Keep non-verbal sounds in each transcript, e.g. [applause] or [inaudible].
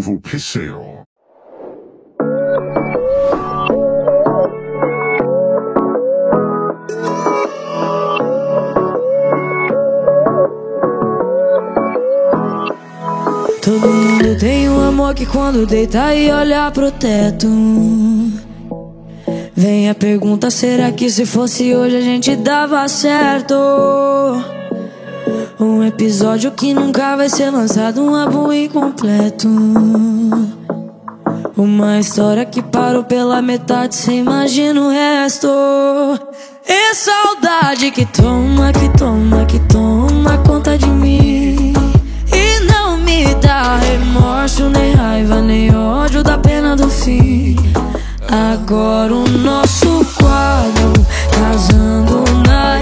Pisseo. Todo mundo tem um amor que quando deita e olha pro teto Vem a pergunta, será que se fosse hoje a gente dava certo? Um episódio que nunca vai ser lançado, um álbum incompleto. Uma história que parou pela metade, cê imagina o resto. E saudade que toma, que toma, que toma conta de mim. E não me dá remorso, nem raiva, nem ódio da pena do fim. Agora o nosso quadro casando na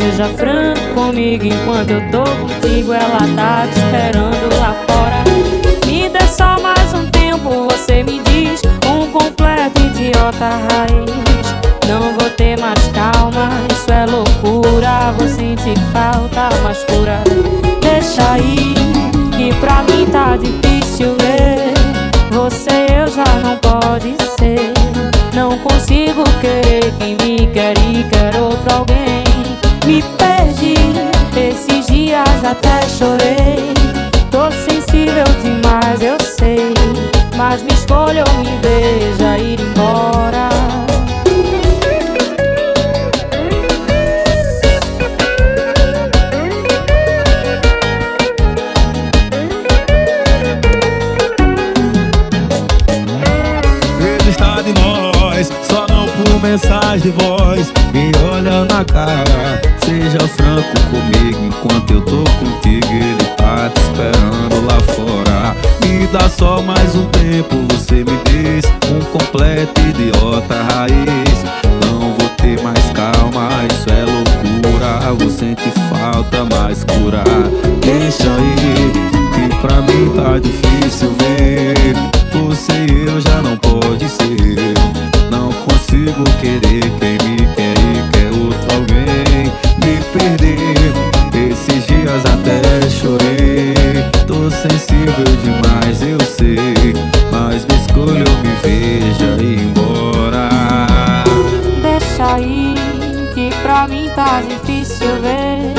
seja franco comigo enquanto eu tô contigo. Ela tá te esperando lá fora. Me dê só mais um tempo, você me diz. Um completo idiota raiz. Não vou ter mais calma, isso é loucura. Vou sentir falta, mas cura. Deixa aí, que pra mim tá difícil ver. Você eu já não pode ser. Não consigo querer quem me quer e quer outro alguém. Até chorei. Tô sensível demais, eu sei. Mas me escolha ou me veja ir embora. Mensagem de voz. Me olha na cara, seja franco comigo. Enquanto eu tô contigo, ele tá te esperando lá fora. Me dá só mais um tempo, você me diz. Um completo idiota raiz. Não vou ter mais calma, isso é loucura. Vou sentir falta, mas curar. Deixa aí, que pra mim tá difícil ver. Você e eu já não pode ser. Consigo querer quem me quer e quer outro alguém. Me perder, esses dias até chorei. Tô sensível demais, eu sei. Mas me escolha ou me veja embora. Deixa aí, que pra mim tá difícil ver.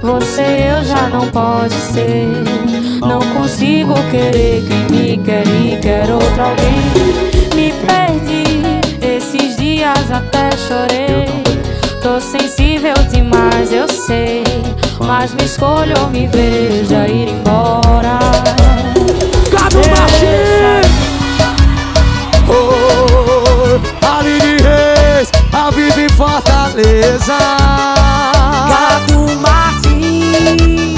você eu já não posso ser. Não consigo querer quem me quer e quer outro alguém. Me perdi, dias até chorei. Tô sensível demais, eu sei. Mas me escolho ou me veja ir embora. Cadu Martins! Oh, Aline Reis, a vida em Fortaleza. Cadu Martins.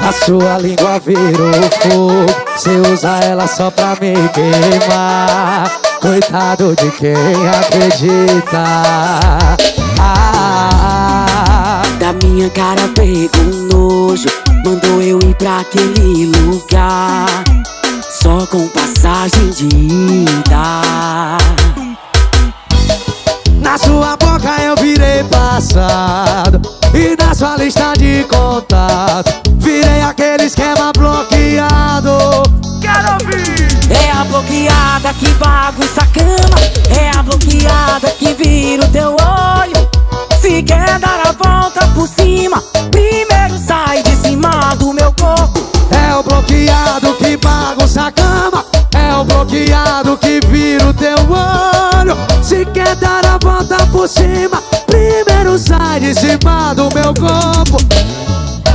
A sua língua virou fogo, você usa ela só pra me queimar. Coitado de quem acredita. Ah, Da minha cara pegou um nojo. Mandou eu ir pra aquele lugar. Só com passagem de ida. Na sua boca eu virei passado E na sua lista de contato Virei aquele esquema bloqueado Quero ouvir! É a bloqueada que bagunça a cama. É a bloqueada que vira o teu olho. Se quer dar a volta por cima, primeiro sai de cima do meu corpo. É o bloqueado que bagunça a cama É o bloqueado que vira o teu olho Se quer dar a volta por cima Primeiro sai de cima do meu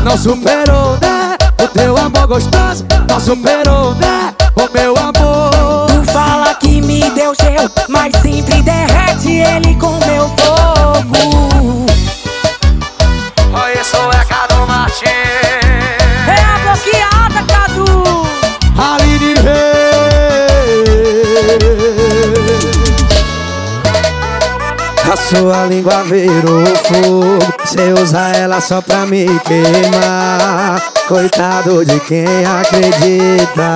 Não superou, né? O teu amor gostoso Não superou, né? O meu amor Tu fala que me deu gelo, mas sempre derrete ele com meu sua língua virou fogo Cê usa ela só pra me queimar Coitado de quem acredita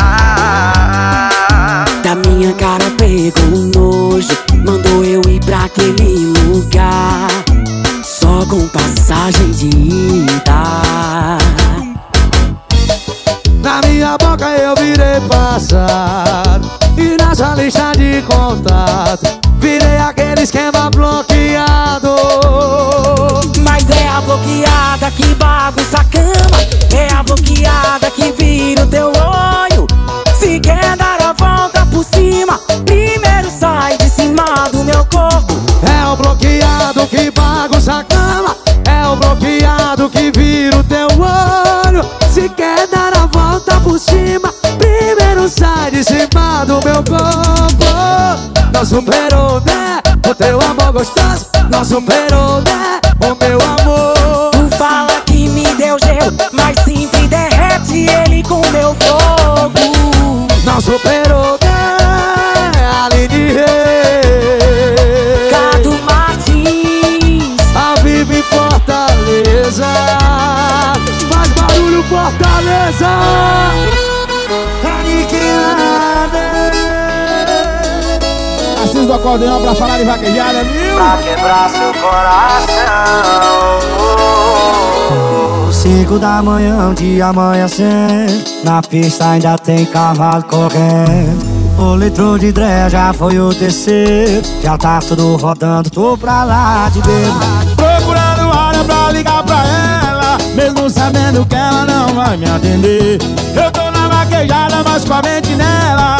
ah, Da minha cara pegou um nojo, mandou eu ir pra aquele lugar. Só com passagem de ida. Na minha boca eu virei passado E na sua lista de contato Virei aquele esquema bloqueado Mas é a bloqueada que bagunça a cama. É a bloqueada que vira o teu olho. Se quer dar a volta por cima, primeiro sai de cima do meu corpo. É o bloqueado que bagunça a cama É o bloqueado que vira o teu olho Se quer dar a volta por cima Primeiro sai de cima do meu corpo Superou, né? O teu amor gostoso superou, acordeão pra falar de vaquejada, viu? pra quebrar seu coração. Cinco da manhã, um dia amanhecendo. Na pista ainda tem cavalo correndo. O litro de dré já foi o terceiro. Já tá tudo rodando, tô pra lá de bebo Procurando hora pra ligar pra ela. Mesmo sabendo que ela não vai me atender. Eu tô na vaquejada, mas com a mente nela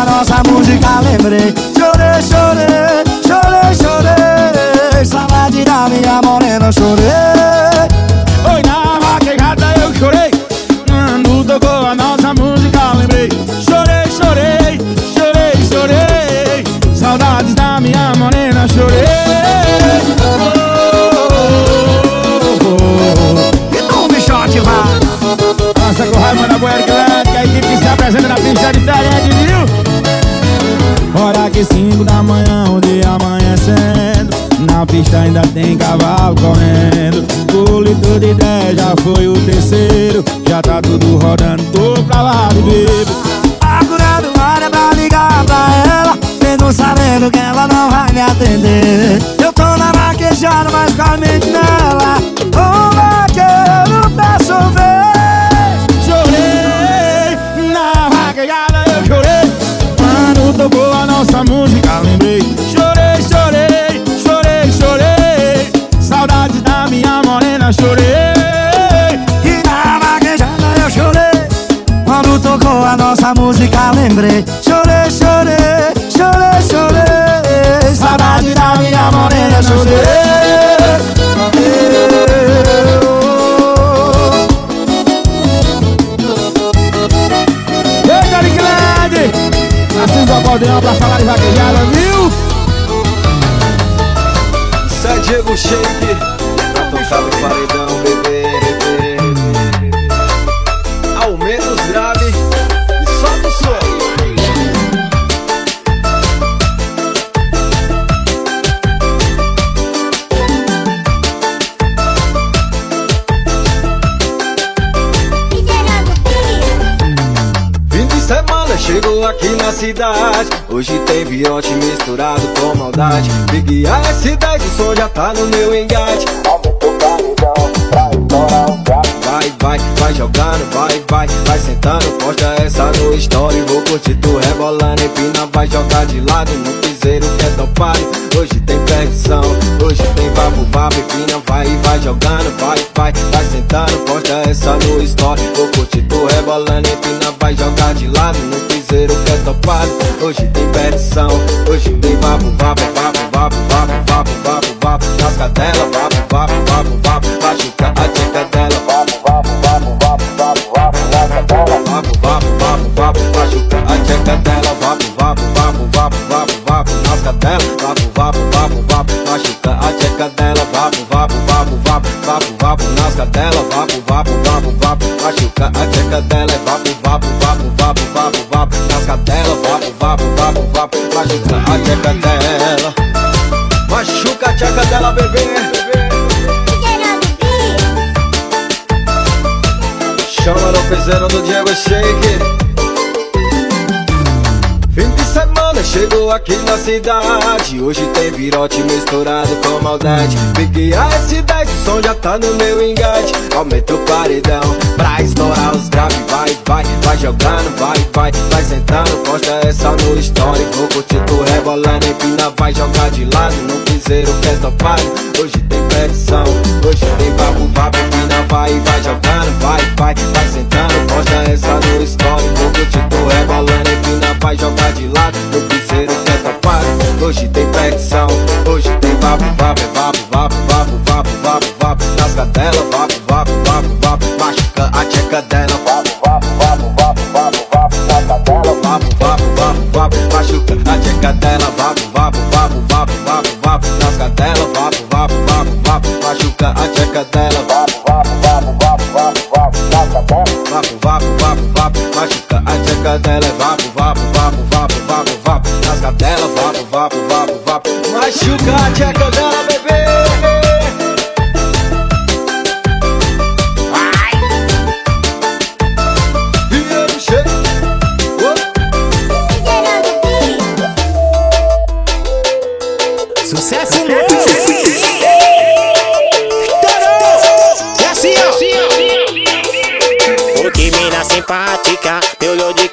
tocou a nossa música lembrei. Chorei, chorei, chorei, chorei Saudade da minha morena chorei Oi, na vaquejada eu chorei. Quando tocou a nossa música lembrei. Chorei, chorei, chorei, chorei Saudades da minha morena chorei Oh, oh, oh. E tu, bichote, vai. Nossa, com raiva da Boer que a equipe se apresenta na pista diferente, que cinco da manhã, o dia amanhecendo Na pista ainda tem cavalo correndo. Litro de 10 já foi o terceiro Já tá tudo rodando, tô pra lá de bebo Procurando hora pra ligar pra ela Mesmo sabendo que ela não vai me atender. Eu tô na vaquejada, mas com a mente nela nossa música lembrei. Chorei, chorei, chorei, chorei. Saudade da minha morena, chorei. E na vaquejada eu chorei. Quando tocou a nossa música lembrei. Chorei, chorei, chorei, chorei. Saudade da minha morena, chorei É Diego Shake Pra tocar no paredão, bebê, bebê Aumenta os grave e solta o som. Fim de semana chegou aqui na cidade Big S10, o som já tá no meu engate. Vai, vai, vai jogando, vai, vai, vai sentando Posta essa no story, vou curtir tu rebolando Empina, vai jogar de lado no piseiro que é topado. Hoje tem perdição, hoje tem vapo, vapo Empina, vai, vai jogando, vai, vai, vai sentando Posta essa no story, vou curtir tu rebolando Empina, vai jogar de lado no piseiro que é topado. Hoje tem perdição, hoje tem vapo, vapo, vapo, vapo, vapo, vapo, vapo, vapo Nas cadelas, vapo, vapo, vapo, vapo Machuca a tcheca dela, vapo, vapo, vapo, vapo, vapo, vapo Nas cadelas, vapo, vapo, vapo, vapo Machuca a tcheca dela, vapo, vapo, vapo, vapo, vapo, vapo Nas cadelas, vapo, vapo, vapo, vapo Machuca a tcheca dela, vapo, vapo, vapo, vapo, vapo, vapo Nas cadelas, vapo, vapo, vapo, vapo Machuca a dela, vapo, vapo, vapo, vapo, vapo, vapo vapo, vapo, vapo, vapo Machuca a tcheca dela Machuca a tcheca dela, bebê. Chama no piseiro do Diego Shake chegou aqui na cidade. Hoje tem virote misturado com maldade. Peguei a S10, o som já tá no meu engate. Aumenta o paredão pra estourar os graves Vai, vai, vai jogando, vai, vai, vai sentando. Posta essa no story, vou curtir tu rebolando Empina, vai jogar de lado. No piseiro que é topado. Hoje tem perdição, hoje tem vapo, vapo Empina, vai, vai jogando, vai, vai, vai sentando Posta essa no story, vou curtir tu rebolando Empina, vai jogar de lado no piseiro que é topado Hoje tem perdição, hoje tem vapo, vapo, vapo, vapo, vapo, vapo, vapo, vapo Nas cadelas, vapo, vapo, vapo, vapo Machuca a tcheca dela, vapo, vapo, vapo, vapo, vapo, vapo Nas cadelas, vapo, vapo, vapo, vapo Machuca a tcheca dela, vapo, vapo, vapo, vapo, vapo, vapo Nas cadelas, vapo, vapo, vapo, vapo Machuca a tcheca dela, vapo, vapo, vapo, vapo, vapo, vapo cadelas, vapo, vapo, vapo, vapo Machuca a tcheca dela, vapo, vapo, vapo, vapo, vapo, vapo Nas vapo, vapo, vapo, vapo Machuca a tcheca dela,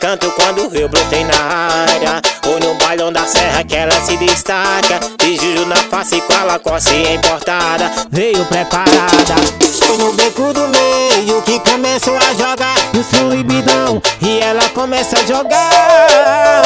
canto quando eu brotei na área. Ou no bailão da serra que ela se destaca. De juju na face com a lacoste importada. Veio preparada. Foi no beco do meio que começou a jogar. No fluibidão e ela começa a jogar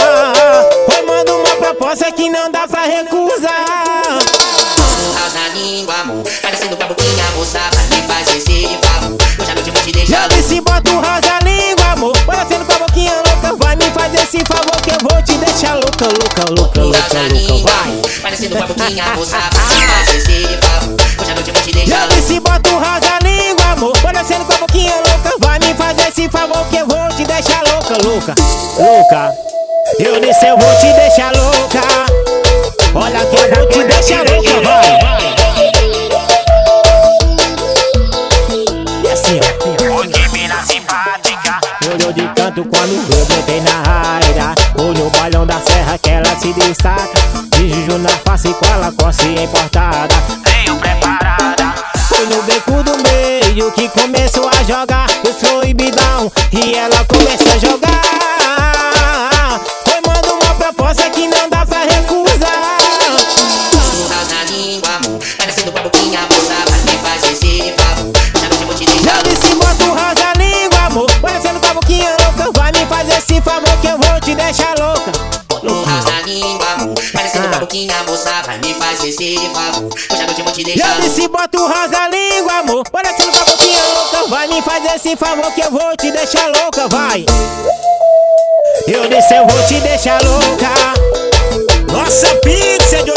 esse favor que eu vou te deixar. Louca, louca, louca, louca, louca, vai. Parecendo com a boquinha, moça Pra me fazer esse favor. Eu já te vou te deixar Eu disse bota o house a língua, amor. Parecendo com a boquinha louca. Vai me fazer esse favor que eu vou te deixar louca, louca, louca. Eu disse eu vou te deixar louca. Olha que eu vou te deixar louca, se destaca. De juju na face com a lacoste importada. Veio preparada. Foi no beco do meio que começou a jogar O proibidão. E ela começa a jogar Hoje à noite eu vou te deixar Eu disse bota o rosa língua, amor. Parecendo uma boquinha louca. Vai me fazer esse favor que eu vou te deixar louca, vai. Eu disse eu vou te deixar louca. Nossa pizza de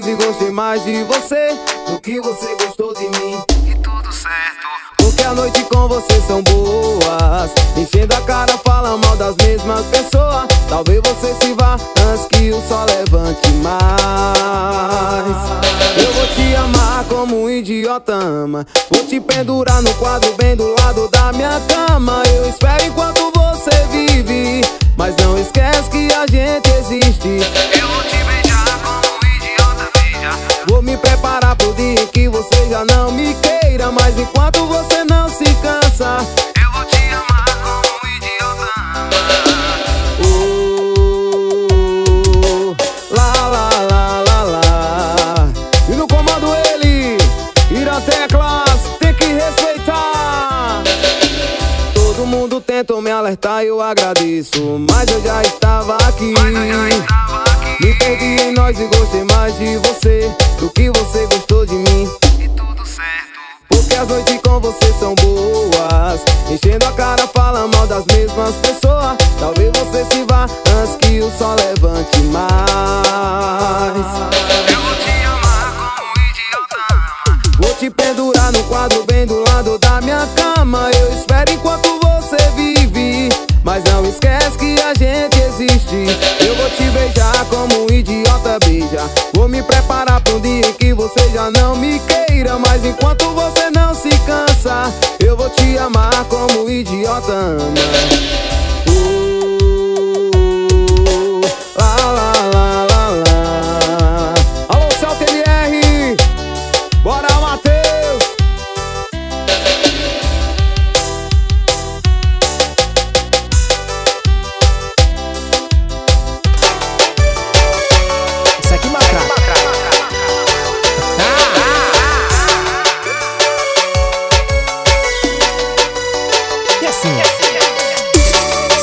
nós e gostei mais de você do que você gostou de mim. E tudo certo. Porque a noite com você são boas. Enchendo a cara, fala mal das mesmas pessoas. Talvez você se vá antes que o sol levante mais. Eu vou te amar como um idiota ama. Vou te pendurar no quadro bem do lado da minha cama. Eu espero enquanto você vive. Mas não esquece que a gente existe. Eu vou te beijar Preparar pro dia que você já não me queira. Mas enquanto você não se cansa, eu vou te amar como um idiota Uh, lá, lá, lá, lá, lá. E no comando ele, Ira Teclas, tem que respeitar. Todo mundo tentou me alertar e eu agradeço. Mas eu já estava aqui. Me perdi em nós e gostei mais de você do que você gostou de mim. E tudo certo. Porque as noites com você são boas. Enchendo a cara, fala mal das mesmas pessoas. Talvez você se vá antes que o sol levante mais. Eu vou te amar como um idiota. Vou te pendurar no quadro bem do lado da minha cama. Eu espero enquanto você vive. Mas não esquece que a gente existe. Beijar como um idiota beija. Vou me preparar um dia em que você já não me queira. Mas enquanto você não se cansa, eu vou te amar como um idiota ama.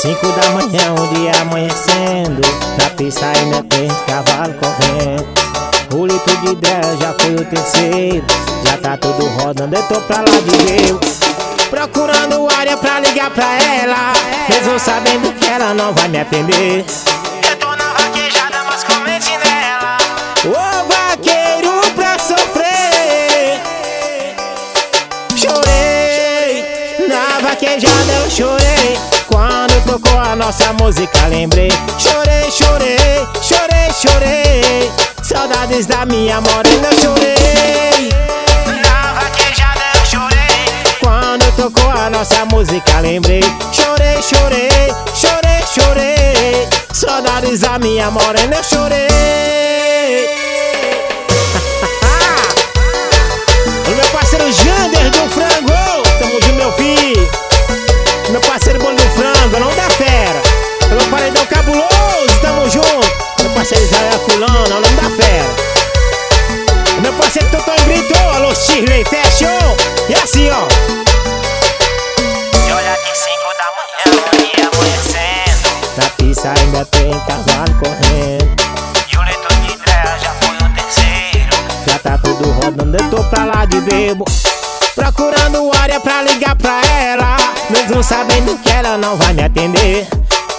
Cinco da manhã, o dia amanhecendo Na pista ainda tem cavalo correndo. O litro de 10 já foi o terceiro Já tá tudo rodando, eu tô pra lá de Deus Procurando área pra ligar pra ela Mesmo sabendo que ela não vai me atender. Eu tô na vaquejada, mas comente nela. Ô vaqueiro pra sofrer. Chorei, na vaquejada eu chorei a nossa música lembrei. Chorei, chorei, chorei, chorei. Saudades da minha morena chorei. Na vaquejada eu chorei. Quando tocou a nossa música lembrei. Chorei, chorei, chorei, chorei. Saudades da minha morena chorei. [laughs] O meu parceiro Jander do Frango, tamo junto, meu filho. Meu parceiro Bolo não dá fera. Meu paredão cabuloso, tamo junto. Meu parceiro Israel Fulano, não dá fera. Meu parceiro Totó gritou, alô Shirley, fechou. E assim, ó. E olha que cinco da manhã, dia amanhecendo. Na pista ainda tem cavalo correndo. E o leito de trás já foi o terceiro. Já tá tudo rodando, eu tô pra lá de bebo. Procurando área pra ligar pra ela. Mesmo sabendo que ela não vai me atender.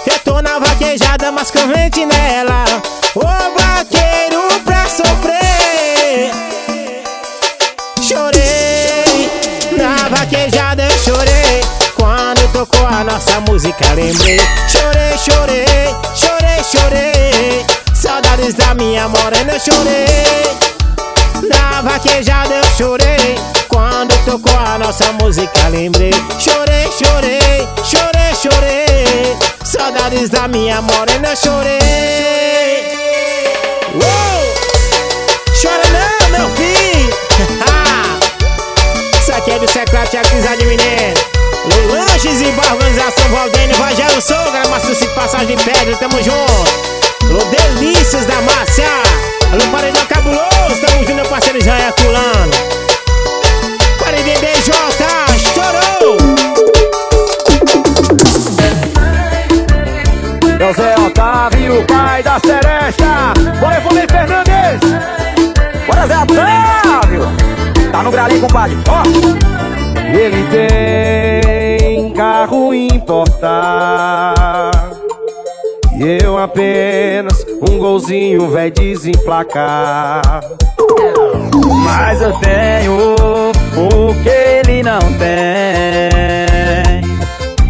Eu tô na vaquejada, mas corrente nela. Ô vaqueiro pra sofrer. Chorei, na vaquejada eu chorei. Quando tocou a nossa música, lembrei. Chorei, chorei, chorei, chorei. Saudades da minha morena, eu chorei. Na vaquejada eu chorei Quando tocou a nossa música lembrei. Chorei, chorei, chorei, chorei. Saudades da minha morena chorei. Uou! Chora não, meu filho! [laughs] Isso aqui é do secreto e de Mineiro Lanches e Bar Organização Valdênio Rogério Souza Márcio Passagem de Pedra, tamo junto. Delícias da Márcia. Alô, Paredão Cabuloso, tamo junto, meu parceiro Israel Herculano. Paredão BJ, estourou! José Otávio, pai da Seresta. Bora, Evolei Fernandes. Bora, Zé Otávio. Tá no gralinho, compadre. Ó. Ele tem carro importado. E eu apenas um golzinho vai desemplacar Mas eu tenho o que ele não tem.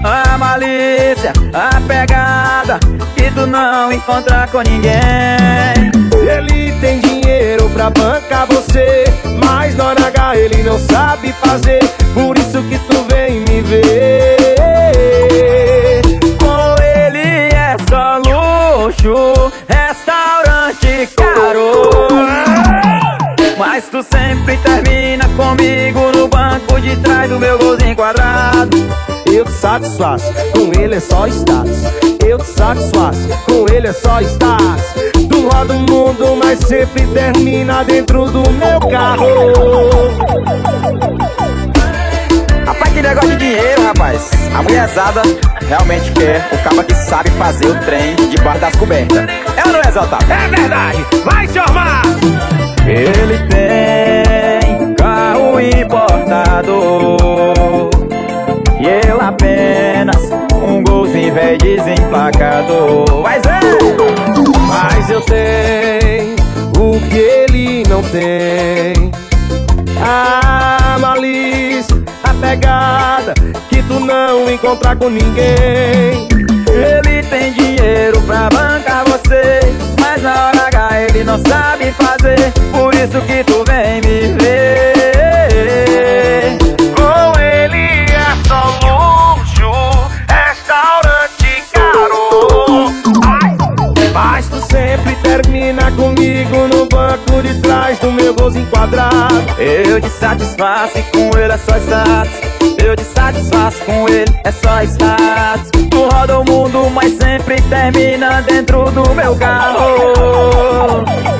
A malícia, a pegada Que tu não encontra com ninguém. Ele tem dinheiro pra bancar você Mas na H ele não sabe fazer. Por isso que tu vem me ver. Luxo, restaurante caro. Mas tu sempre termina comigo no banco de trás do meu golzinho quadrado. Eu te satisfaço, com ele é só status. Eu te satisfaço, com ele é só status. Tu roda o mundo, mas sempre termina dentro do meu carro. Rapaz, que negócio de dinheiro, rapaz. A mulherzada realmente quer o caba que sabe fazer o trem debaixo das cobertas. É ou não é, Exaltado? É verdade. Vai, senhor Mar. Ele tem importado E eu apenas um golzinho velho desemplacado Mas é! Mas eu tenho o que ele não tem A malícia pegada que tu não encontrar com ninguém. Trás do meu golzinho quadrado. Eu te satisfaço e com ele é só status. Eu te satisfaço com ele é só status. Tu roda o mundo, mas sempre termina dentro do meu carro.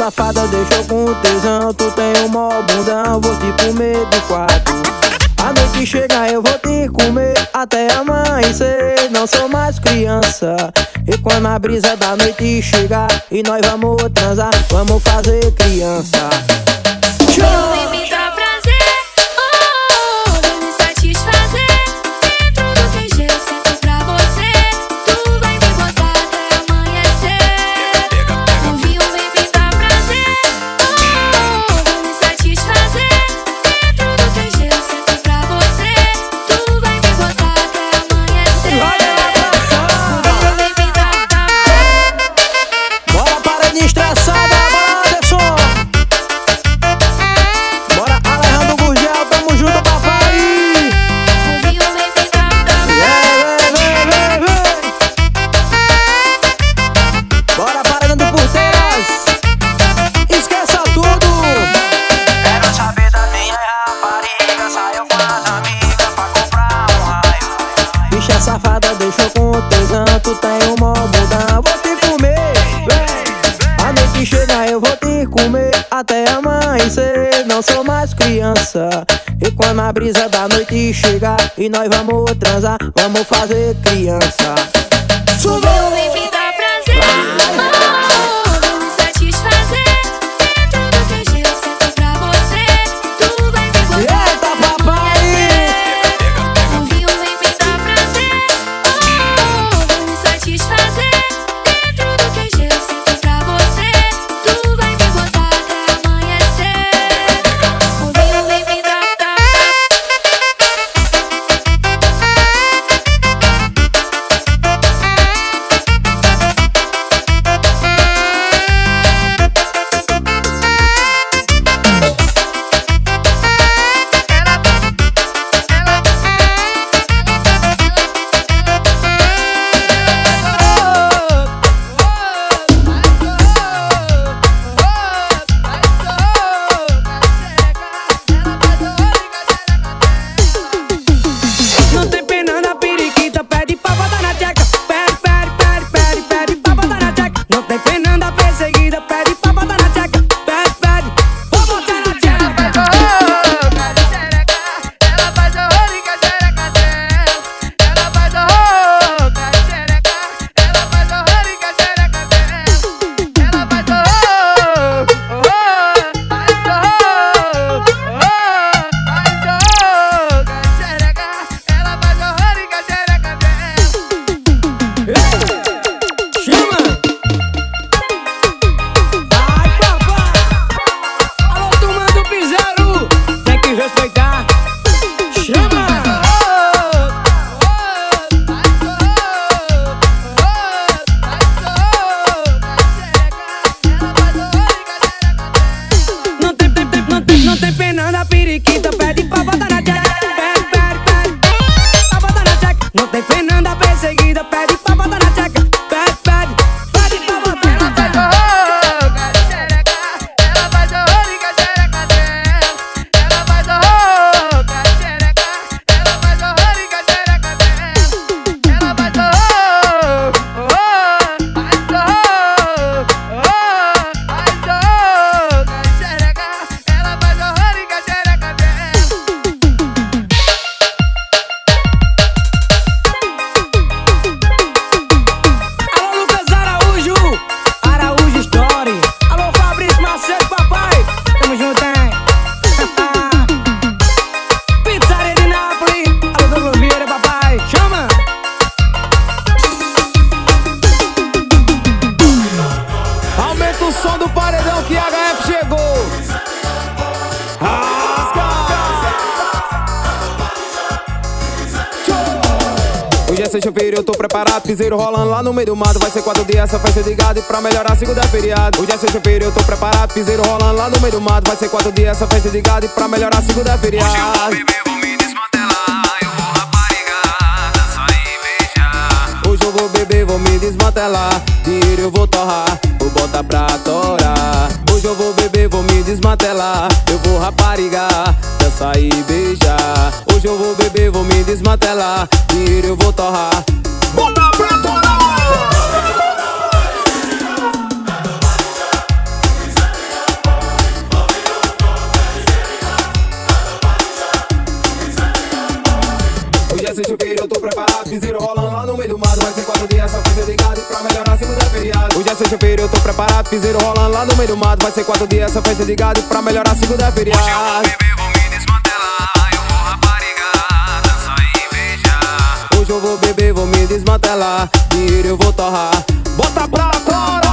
Safada deixou com tesão, tu tem um mó bundão, vou te comer de quatro. A noite chega, eu vou te comer até amanhecer. Não sou mais criança. E quando a brisa da noite chegar e nós vamos transar, vamos fazer criança. E nós vamos transar, vamos fazer criança. Pra melhorar, segunda é feriado. Hoje é sexta-feira, eu tô preparado. Piseiro rolando lá no meio do mato. Vai ser quatro dias essa festa de gado. E pra melhorar, segunda é feriado. vou me desmantelar, eu vou raparigar, dançar e beijar. Hoje eu vou beber, vou me desmantelar. Dinheiro eu vou torrar, vou botar pra torar. Hoje eu vou beber, vou me desmantelar. Eu vou raparigar, dançar e beijar. Hoje eu vou beber, vou me desmantelar. Dinheiro eu vou torrar, botar pra torar. Tô preparado. Piseiro rolando lá no meio do mato. Vai ser quatro dias essa festa de gado. E pra melhorar, segunda é feriado. Hoje é sexta-feira, eu tô preparado. Piseiro rolando lá no meio do mato. Vai ser quatro dias essa festa de gado. E pra melhorar, segunda é feriado. Beber, vou me desmantelar, eu vou raparigar, dançar e beijar. Hoje eu vou beber, vou me desmantelar. Dinheiro eu vou torrar, bota pra fora.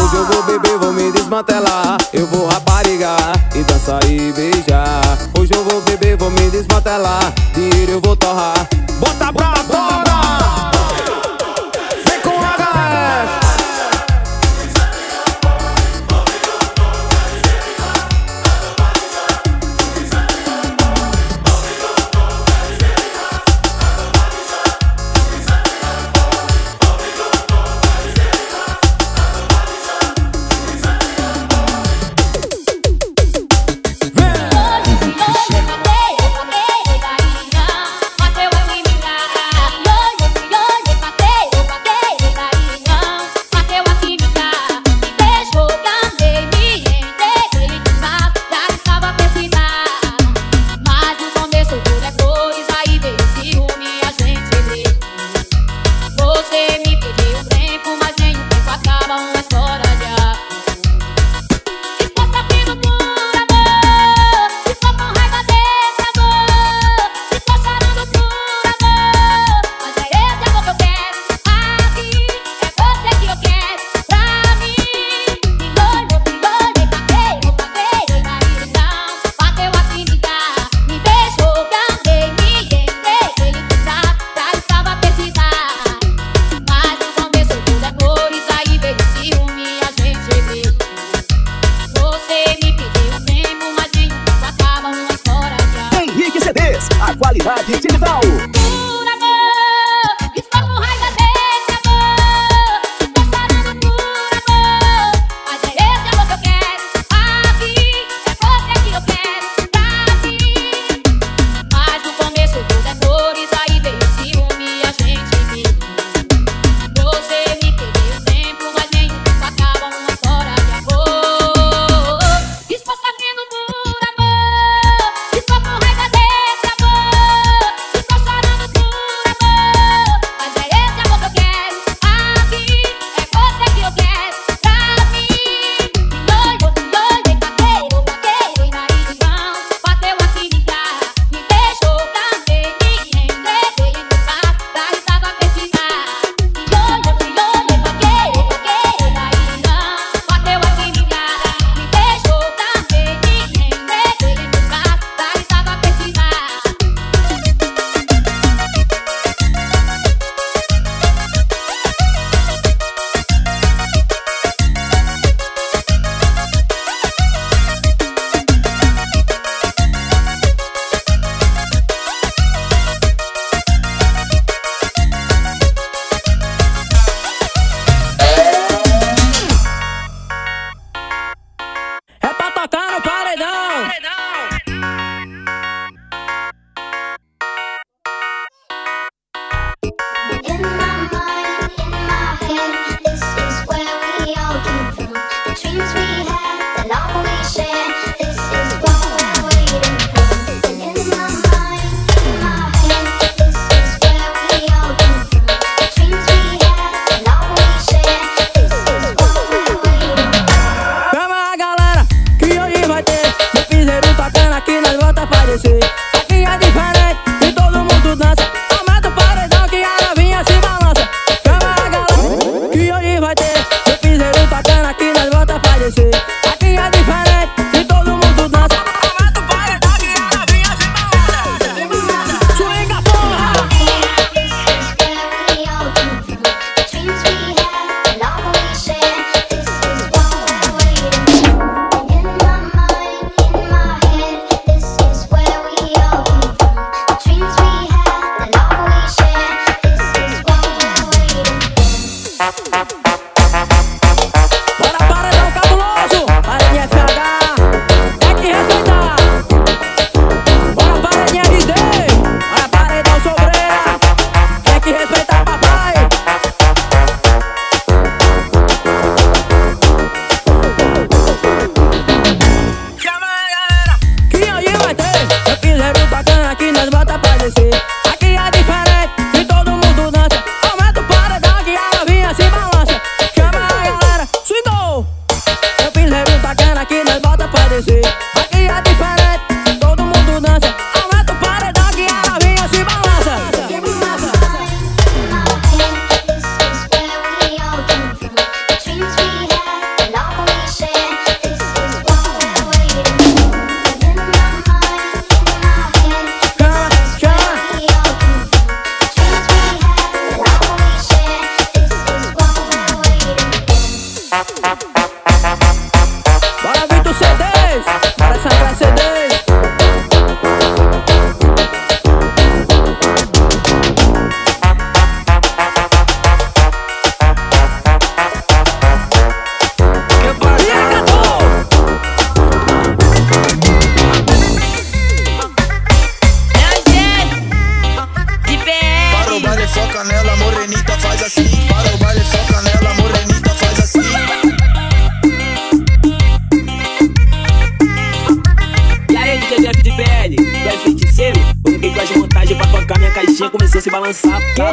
Hoje eu vou beber, vou me desmantelar. Eu vou raparigar e dançar e beijar. Hoje eu vou beber, vou me desmantelar. Dinheiro eu vou torrar, bota pra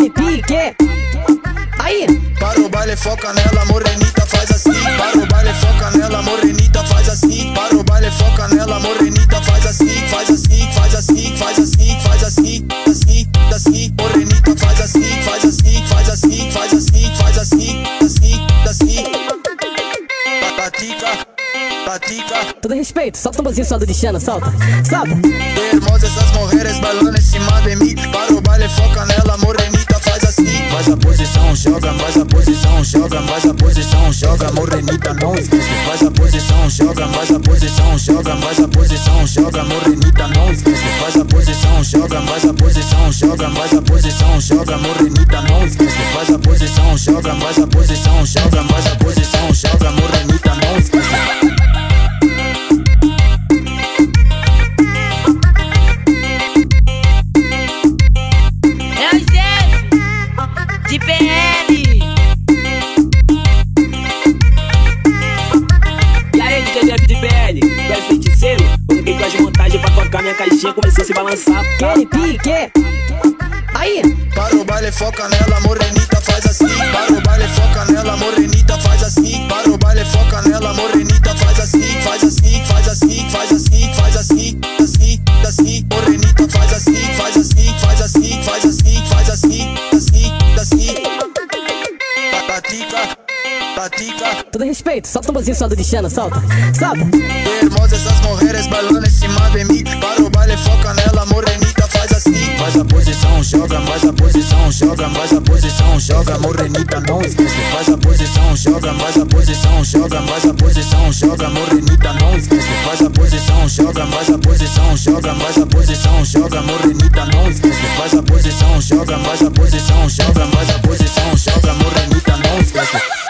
Quer pique? Aí! Para o baile, foca nela, morenita faz assim. Para o baile, foca nela, morenita faz assim. Para o baile, foca nela, morenita faz assim. Faz assim, faz assim, faz assim, faz assim, assim, assim. Morenita faz assim, faz assim, faz assim, faz assim, faz assim, assim, assim. Pratica, pratica. Todo respeito, solta o tamborzinho só do Dixana, solta. Solta! Hermosas essas mulheres bailando em cima de mim. Para o baile, foca nela, morenita assim. Faz a posição, joga, faz a posição, joga, faz a posição, joga, morenita não esquece. Faz a posição, joga, faz a posição, joga, faz a posição, joga, morenita não esquece. Faz a posição, joga, faz a posição, joga, faz a posição, joga, morenita não esquece. Faz a posição, joga, faz a posição, joga, faz a posição, joga, morenita não esquece. Foca nela, morenita faz assim. Para o baile, foca nela, morenita faz assim. Para o baile, foca nela, morenita faz assim. Faz assim, faz assim, faz assim, faz assim, assim, assim. Morenita faz assim, faz assim, faz assim, faz assim, faz assim, assim, assim. Pratica, pratica. Todo respeito, solta o tamborzinho só do Dixana, solta. Solta! Hermosas essas mulheres bailando em cima de mim. Para o baile, foca nela, morenita assim. Faz a posição, joga, faz a posição, joga, faz a posição, joga, morenita não esquece. Faz a posição, joga, faz a posição, joga, faz a posição, joga, morenita não esquece. Faz a posição, joga, faz a posição, joga, faz a posição, joga, morenita não esquece. Faz a posição, joga, faz a posição, joga, faz a posição, joga, morenita não esquece.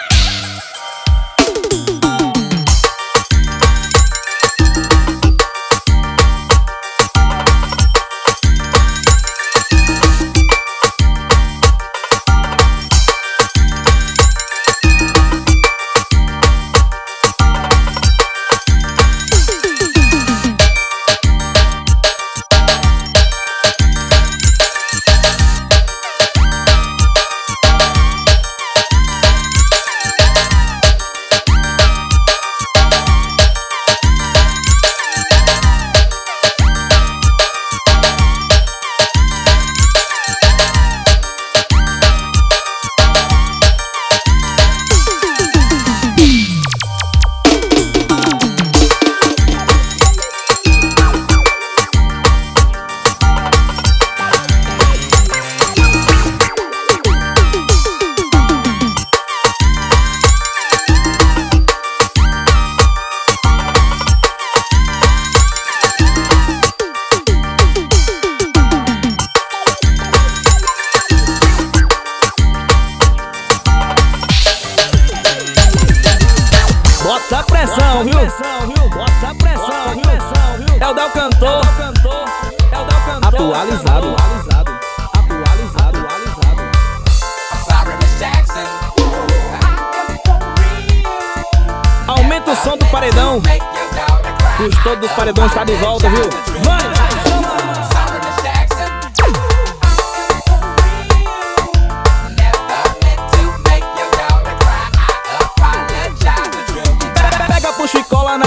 É Cantor. É o Del Cantor. Atualizado. Atualizado. Atualizado. Aumenta o som do paredão. Os todos dos paredões tá de volta, viu? Vai!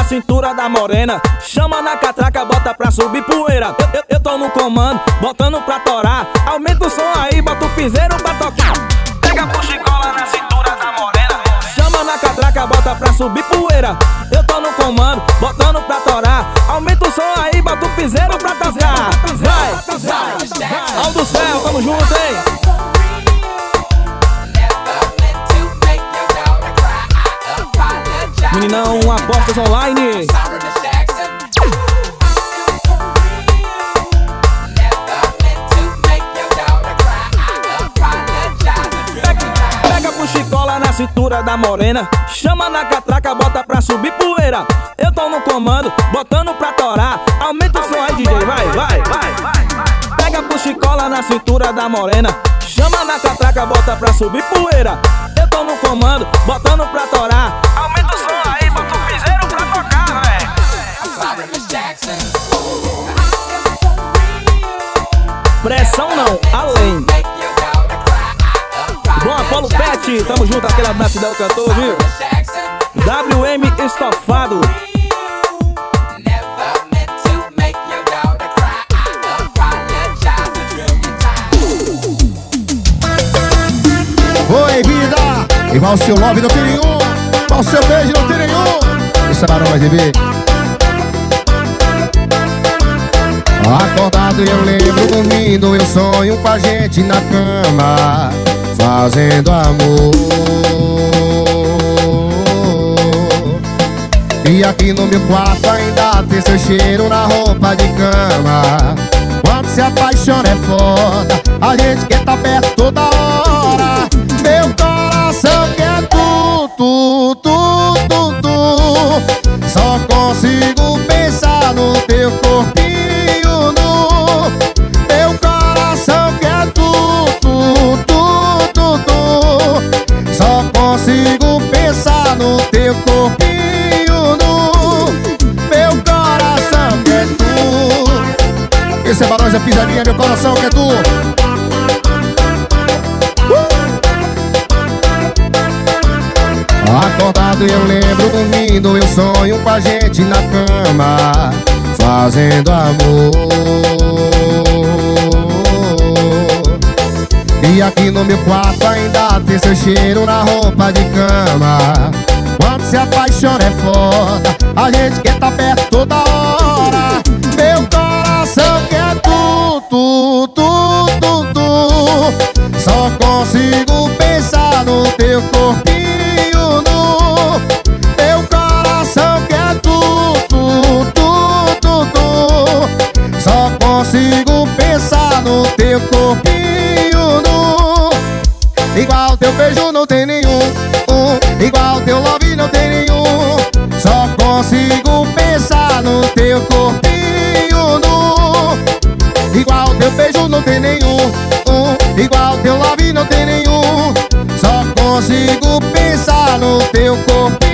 Cintura da morena. Chama na catraca, bota pra subir poeira. Eu, eu, eu tô no comando, botando pra torar. Aumenta o som aí, bota o piseiro pra tocar. Pega puxa e cola na cintura da morena. Chama na catraca, bota pra subir poeira. Eu tô no comando, botando pra torar. Aumenta o som aí, bota o piseiro pra tocar. Vai, vai. Aldo céu, tamo junto, hein? Meninão, apostas online. Pega puxa e cola na cintura da morena. Chama na catraca, bota pra subir poeira. Eu tô no comando, botando pra torar. Aumenta o som aí, DJ, vai, vai, vai. Pega puxa e cola na cintura da morena. Chama na catraca, bota pra subir poeira. Eu tô no comando, botando pra torar. Pressão não, além. Bom, Apolo Pet, tamo junto, aquele abraço do cantor, viu? WM Estofado. Oi, vida! Igual seu love não tem nenhum, igual seu beijo não tem nenhum. Isso é barão, vai Acordado eu lembro dormindo, eu sonho com a gente na cama, fazendo amor. E aqui no meu quarto ainda tem seu cheiro na roupa de cama. Quando se apaixona é foda, a gente quer tá perto toda hora. Meu coração quer tu, tu, tu, tu, tu. Só consigo pensar no teu corpinho nu. Meu coração quer tu, tu, tu, tu, tu. Só consigo pensar no teu corpinho. Meu coração quer tu. Esse é Barões da Pisadinha, meu coração quer tu. Acordado eu lembro dormindo, eu sonho com a gente na cama, fazendo amor. E aqui no meu quarto ainda tem seu cheiro na roupa de cama. Quando se apaixona é foda, a gente quer tá perto toda hora. Meu coração quer tu, tu, tu, tu, tu. Só consigo teu corpinho nu. Igual teu beijo não tem nenhum, um. igual teu love não tem nenhum. Só consigo pensar no teu corpinho nu. Igual teu beijo não tem nenhum, um. igual teu love não tem nenhum. Só consigo pensar no teu corpinho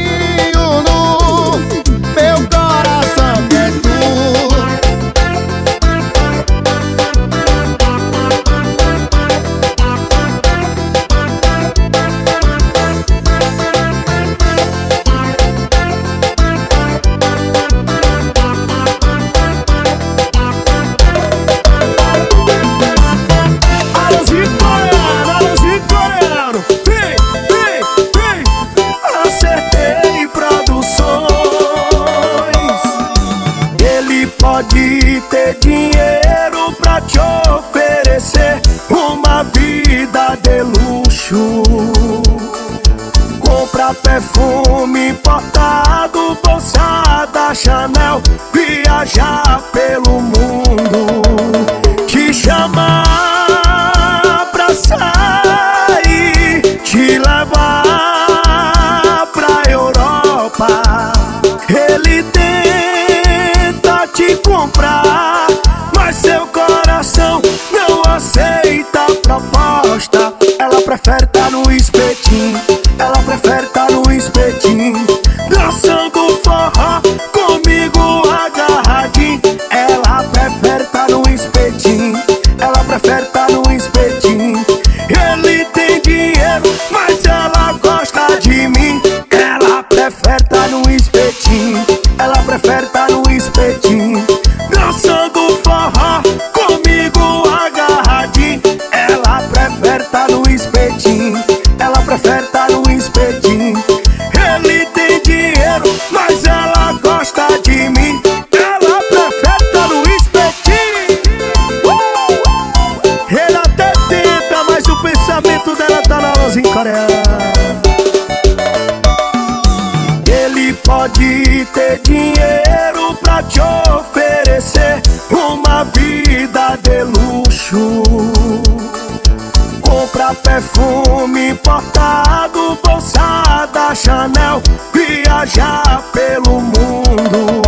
importado, bolsa da Chanel, viajar pelo mundo.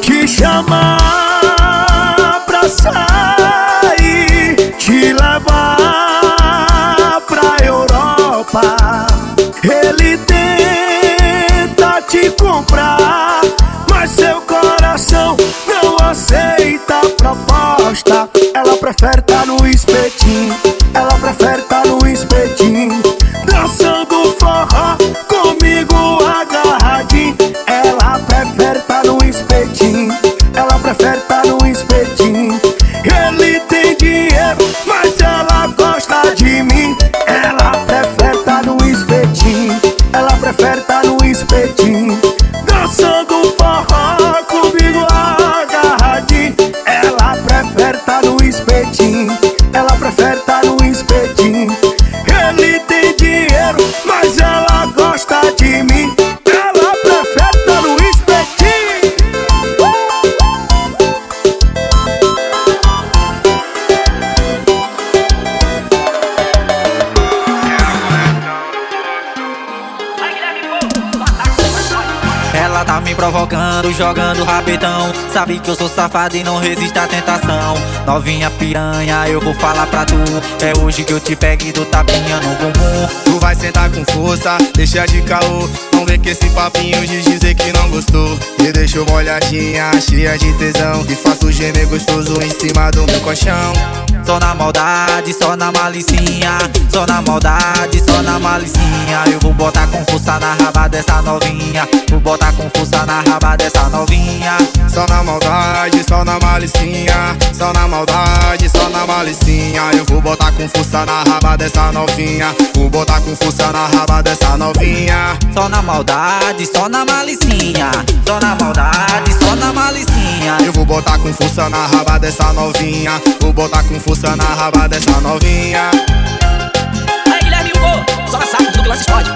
Te chamar pra sair, te levar pra Europa. Ele tenta te comprar, mas seu coração não aceita a proposta. Ela prefere estar no espelho. Jogando rabetão. Sabe que eu sou safado e não resisto à tentação. Novinha piranha, eu vou falar pra tu. É hoje que eu te pego e dou tapinha no bumbum. Tu vai sentar com força, deixa de caô. Não vem com esse papinho de dizer que não gostou. Me deixou molhadinha, cheia de tesão. E faço gemer gostoso em cima do meu colchão. Só na maldade, só na malicinha. Só na maldade, só na malicinha. Eu vou botar com força na raba dessa novinha. Vou botar com força na raba dessa novinha. Só na maldade, só na malicinha. Só na maldade, só na malicinha. Eu vou botar com força na raba dessa novinha. Vou botar com força na raba dessa novinha. Só na maldade, só na malicinha. Só na maldade, só na malicinha. Eu vou botar com força na raba dessa novinha. Vou botar com força na raba dessa novinha. Aí, Guilherme Hugo, só na saco, tudo que lance explode.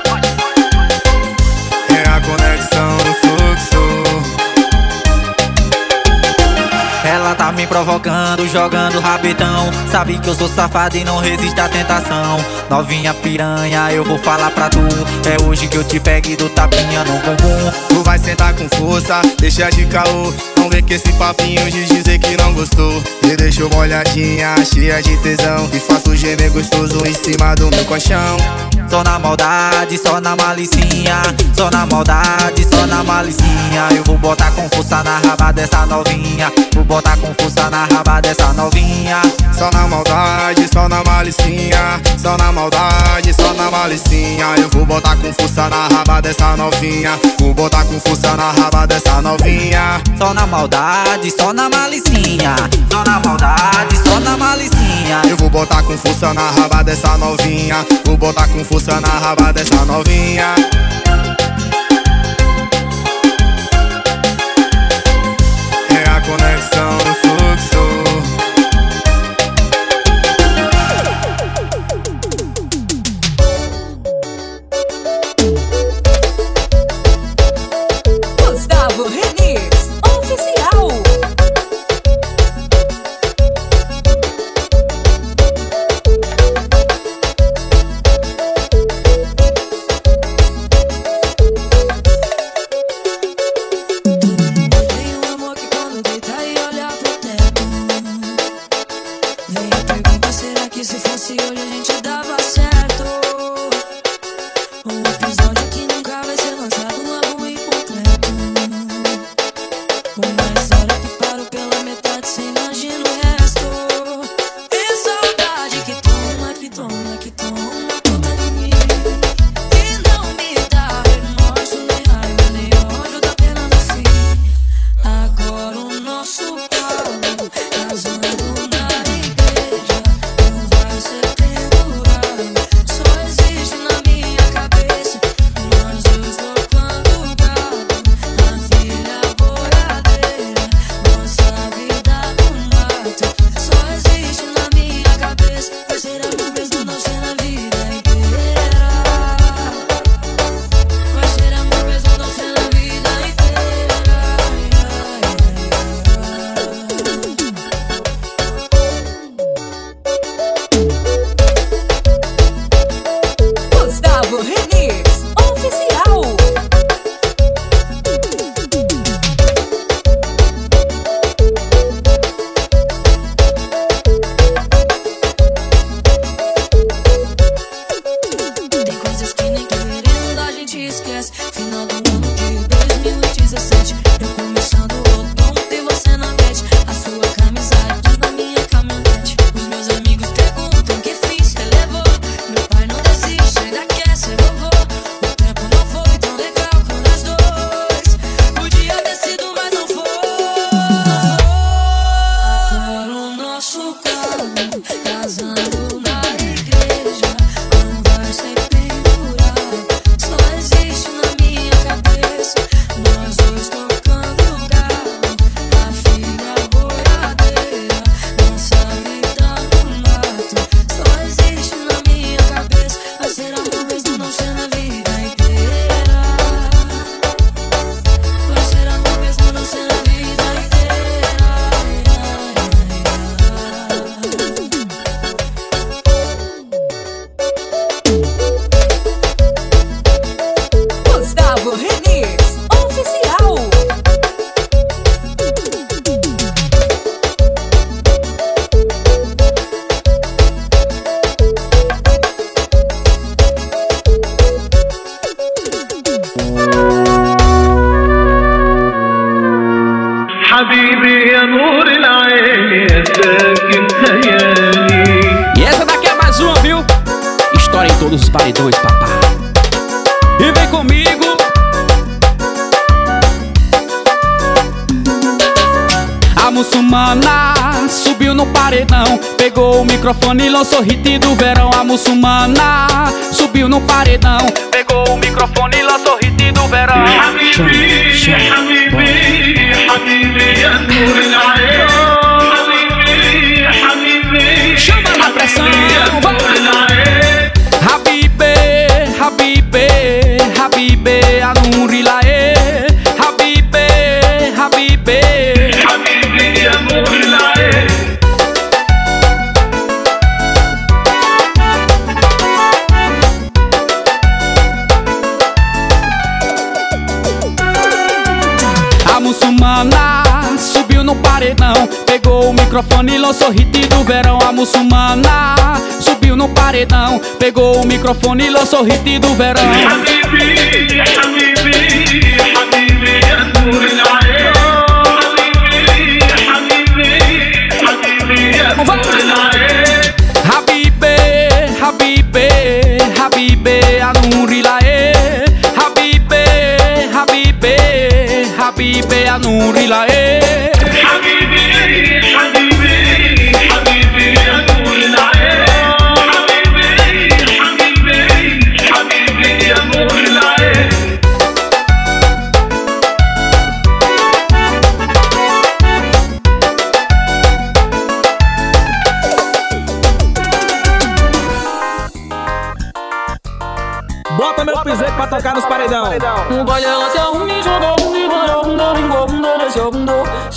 É a conexão do fluxo. Ela tá me provocando, jogando rabetão. Sabe que eu sou safado e não resisto à tentação. Novinha piranha, eu vou falar pra tu. É hoje que eu te pego dou tapinha no bumbum. Tu vai sentar com força, deixa de caô. Não vem com esse papinho de dizer que não gostou. Me deixou molhadinha, cheia de tesão. E faço gemer gostoso em cima do meu colchão. Só na maldade, só na malicinha. Só na maldade, só na malicinha. Eu vou botar com força na raba dessa novinha. Vou botar com força na raba dessa novinha. Só na maldade, só na malicinha. Só na maldade, só na malicinha. Eu vou botar com força na raba dessa novinha. Vou botar com força na raba dessa novinha. Só na maldade, só na malicinha. Só na maldade, só na malicinha. Eu vou botar com força na raba dessa novinha. Vou botar com força na raba dessa novinha. microfone lançou hit do verão A muçulmana subiu no paredão. Pegou o microfone lançou hit do verão. Habibi, Habibi lançou hit do verão. A muçulmana subiu no paredão, pegou o microfone e lançou hit do verão.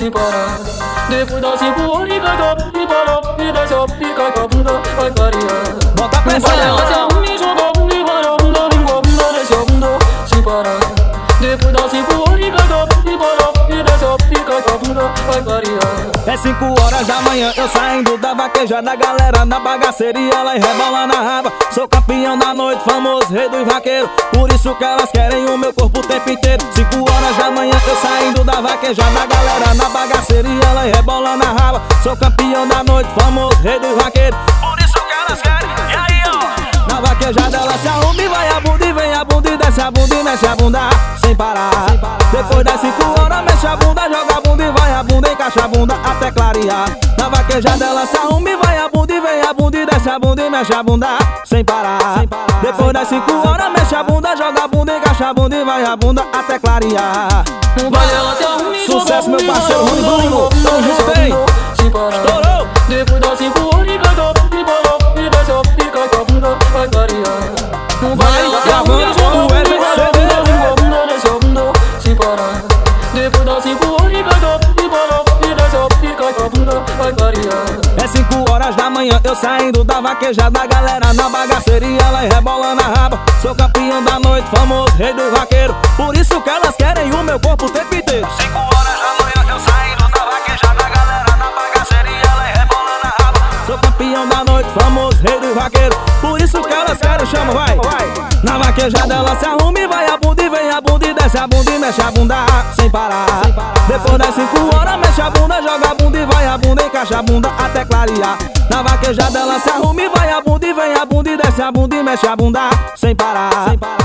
Dor sem parar. Depois dá cinco horas e cai É 5 horas da manhã, eu saindo da vaquejada, galera na bagaceria, lá rebola na raba. Sou campeão da noite, famoso rei dos vaqueiros. Por isso que elas querem o meu corpo o tempo inteiro. 5 horas da manhã, eu saindo da vaquejada, galera na bagaceria, lá rebola na raba. Sou campeão da noite, famoso rei dos vaqueiros. Por isso que elas querem, e aí ó. Na vaquejada ela se arruma e vai a bunda e vem a bunda e desce a bunda e mexe a bunda sem parar. Depois das 5 horas mexe a bunda, joga a bunda e vai bunda, encaixa a bunda até clarear. Na vaquejada ela se arruma e vai a bunda e vem a bunda e desce a bunda e mexe a bunda sem parar. Depois das 5 horas mexe a bunda, joga a bunda, encaixa a bunda e vai a bunda até clarear. Sucesso meu parceiro Rony Bruno, tamo junto hein? sem parar. Estourou! Depois dá cinco horas É 5 horas da manhã, eu saindo da vaquejada, galera na bagaceria, lá e rebola na raba. Sou campeão da noite, famoso rei dos vaqueiros. Por isso que elas querem o meu corpo o tempo inteiro. 5 horas da manhã, eu saindo da vaquejada, galera na bagaceria, lá e rebola na raba. Sou campeão da noite, famoso rei dos vaqueiros. Por isso que elas querem, chama, vai. Na vaquejada ela se arruma e vai a bunda e vem a bunda desce a bunda e mexe a bunda sem parar. Depois das 5 horas, mexe a bunda, joga a bunda e vai a bunda, encaixa a bunda até clarear. Na vaquejada ela se arruma e vai a bunda e vem a bunda e desce a bunda e mexe a bunda sem parar.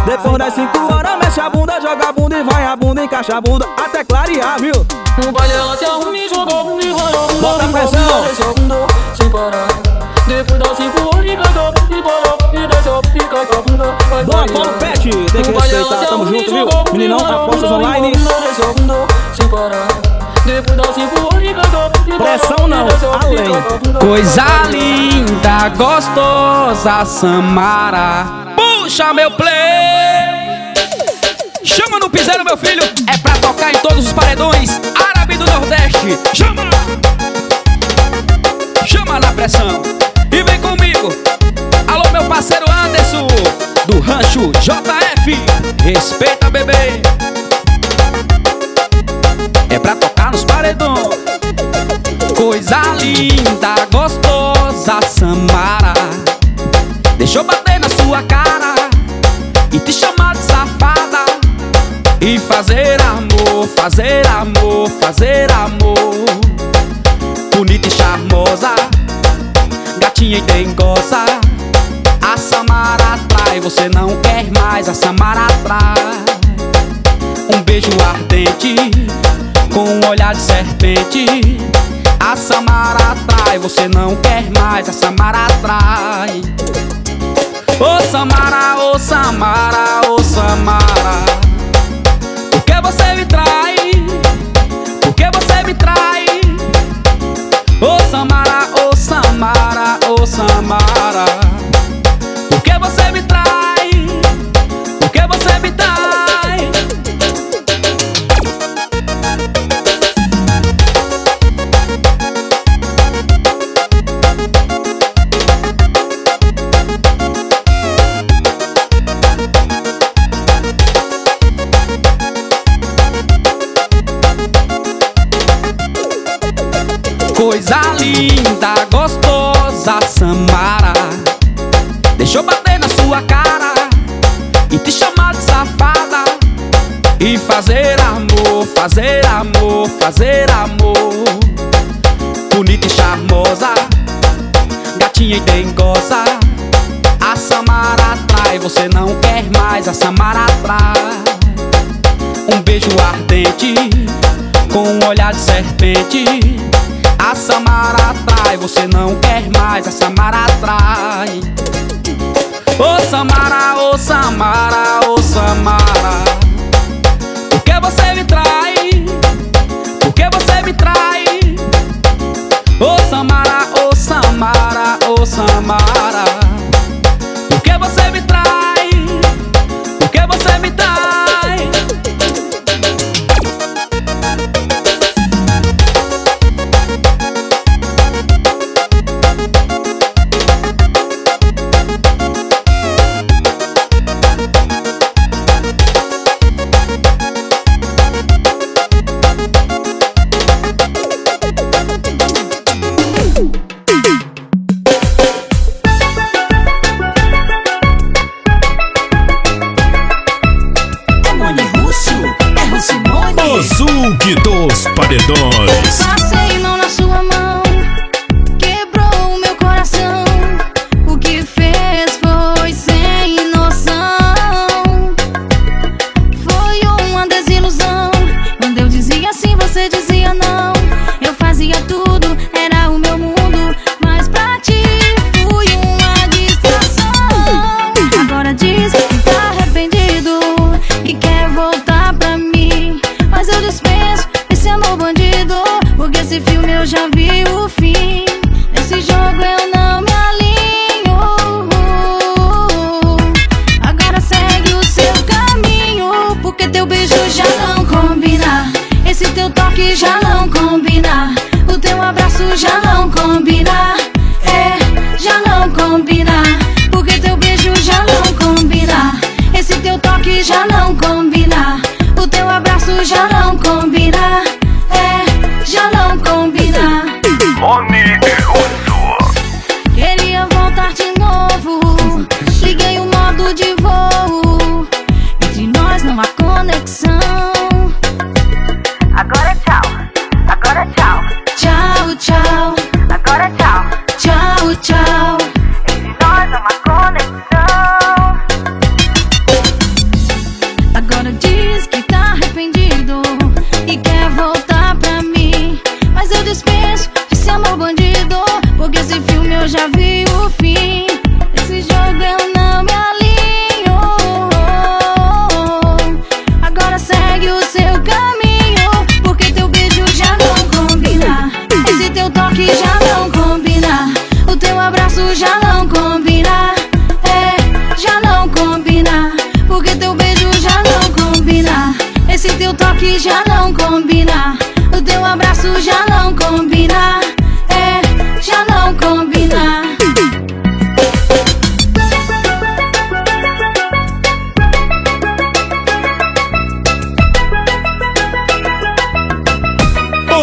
Depois das 5 horas, mexe a bunda, joga a bunda e vai a bunda, encaixa a bunda até clarear, viu? Um baile ela se arruma e joga um e vai a bunda Bota gol, pressão. sem parar. Depois dá cinco horas cai top e para e up e vai Boa. Paulo Pet, tem que respeitar, tamo junto, viu? Meninão, apostas bunda em online. sem parar. Depois dá cinco horas Pressão não, além. Coisa linda, gostosa, Samara. Puxa meu play. Chama no piseiro, meu filho. É pra tocar em todos os paredões. Árabe do Nordeste. Chama. Chama na pressão. Comigo. Alô, meu parceiro Anderson. Do Rancho JF. Respeita, bebê. É pra tocar nos paredões. Coisa linda, gostosa, Samara. Deixa eu bater na sua cara e te chamar de safada. E fazer amor, fazer amor, fazer amor. Bonita e charmosa, gatinha e dengosa A Samara atrai, você não quer mais A Samara atrai. Um beijo ardente Com um olhar de serpente. A Samara atrai, você não quer mais A Samara atrai. Ô oh, Samara, ô oh, Samara, ô oh, Samara.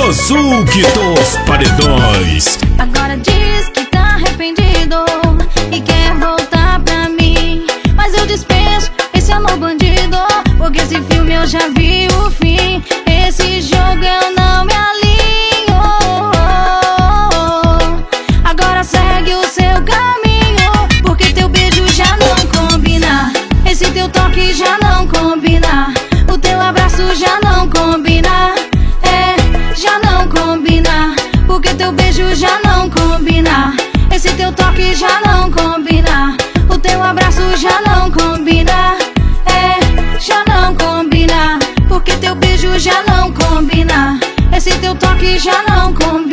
Azul dos paredões. Agora diz que tá arrependido e quer voltar pra mim. Mas eu dispenso esse amor bandido, porque esse filme eu já vi o fim. Esse jogo eu não me alivio. toque já não combina.